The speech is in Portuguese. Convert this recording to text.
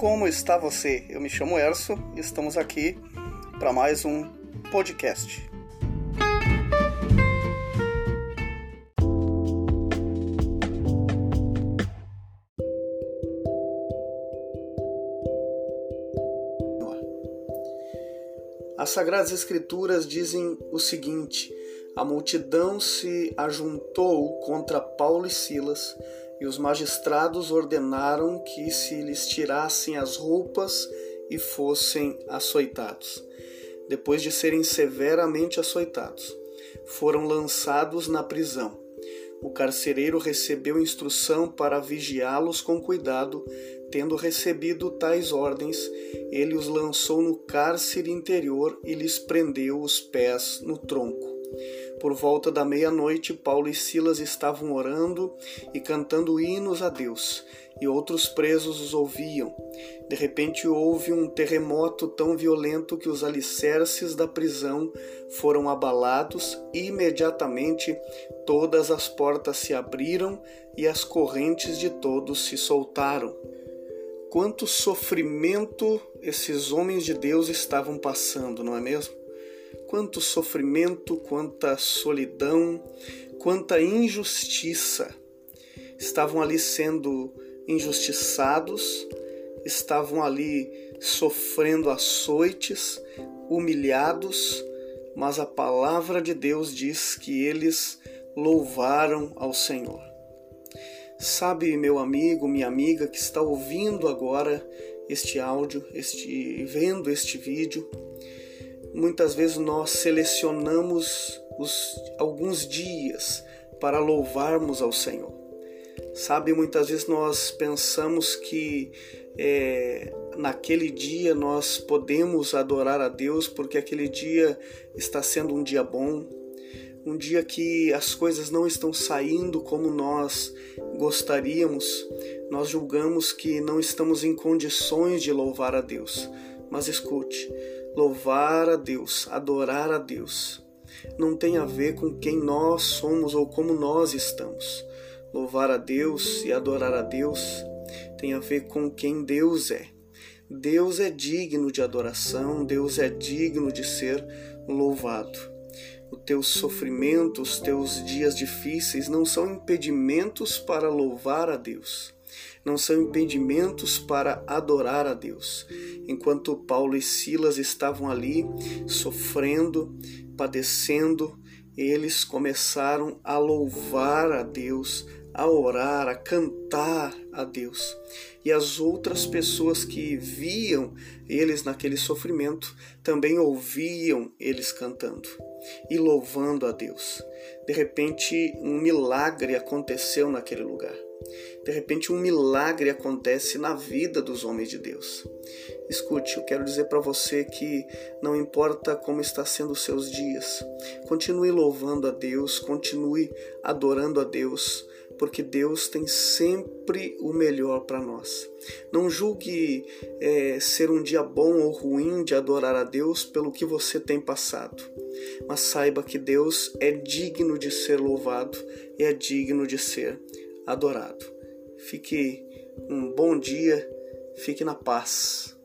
como está você? Eu me chamo Erso e estamos aqui para mais um podcast. As Sagradas Escrituras dizem o seguinte: a multidão se ajuntou contra Paulo e Silas e os magistrados ordenaram que se lhes tirassem as roupas e fossem açoitados. Depois de serem severamente açoitados, foram lançados na prisão. O carcereiro recebeu instrução para vigiá-los com cuidado. Tendo recebido tais ordens, ele os lançou no cárcere interior e lhes prendeu os pés no tronco. Por volta da meia-noite, Paulo e Silas estavam orando e cantando hinos a Deus, e outros presos os ouviam. De repente houve um terremoto tão violento que os alicerces da prisão foram abalados e imediatamente todas as portas se abriram e as correntes de todos se soltaram. Quanto sofrimento esses homens de Deus estavam passando, não é mesmo? Quanto sofrimento, quanta solidão, quanta injustiça. Estavam ali sendo injustiçados, estavam ali sofrendo açoites, humilhados, mas a palavra de Deus diz que eles louvaram ao Senhor. Sabe, meu amigo, minha amiga que está ouvindo agora este áudio, este vendo este vídeo, muitas vezes nós selecionamos os, alguns dias para louvarmos ao Senhor. Sabe, muitas vezes nós pensamos que é, naquele dia nós podemos adorar a Deus porque aquele dia está sendo um dia bom, um dia que as coisas não estão saindo como nós gostaríamos, nós julgamos que não estamos em condições de louvar a Deus. Mas escute, louvar a Deus, adorar a Deus, não tem a ver com quem nós somos ou como nós estamos. Louvar a Deus e adorar a Deus tem a ver com quem Deus é. Deus é digno de adoração, Deus é digno de ser louvado. O teu sofrimento, os teus dias difíceis não são impedimentos para louvar a Deus não são impedimentos para adorar a Deus. Enquanto Paulo e Silas estavam ali sofrendo, padecendo, eles começaram a louvar a Deus, a orar, a cantar a Deus. E as outras pessoas que viam eles naquele sofrimento também ouviam eles cantando e louvando a Deus. De repente, um milagre aconteceu naquele lugar. De repente, um milagre acontece na vida dos homens de Deus. Escute, eu quero dizer para você que não importa como está sendo os seus dias, continue louvando a Deus, continue adorando a Deus, porque Deus tem sempre o melhor para nós. Não julgue é, ser um dia bom ou ruim de adorar a Deus pelo que você tem passado, mas saiba que Deus é digno de ser louvado e é digno de ser adorado. Fique um bom dia, fique na paz.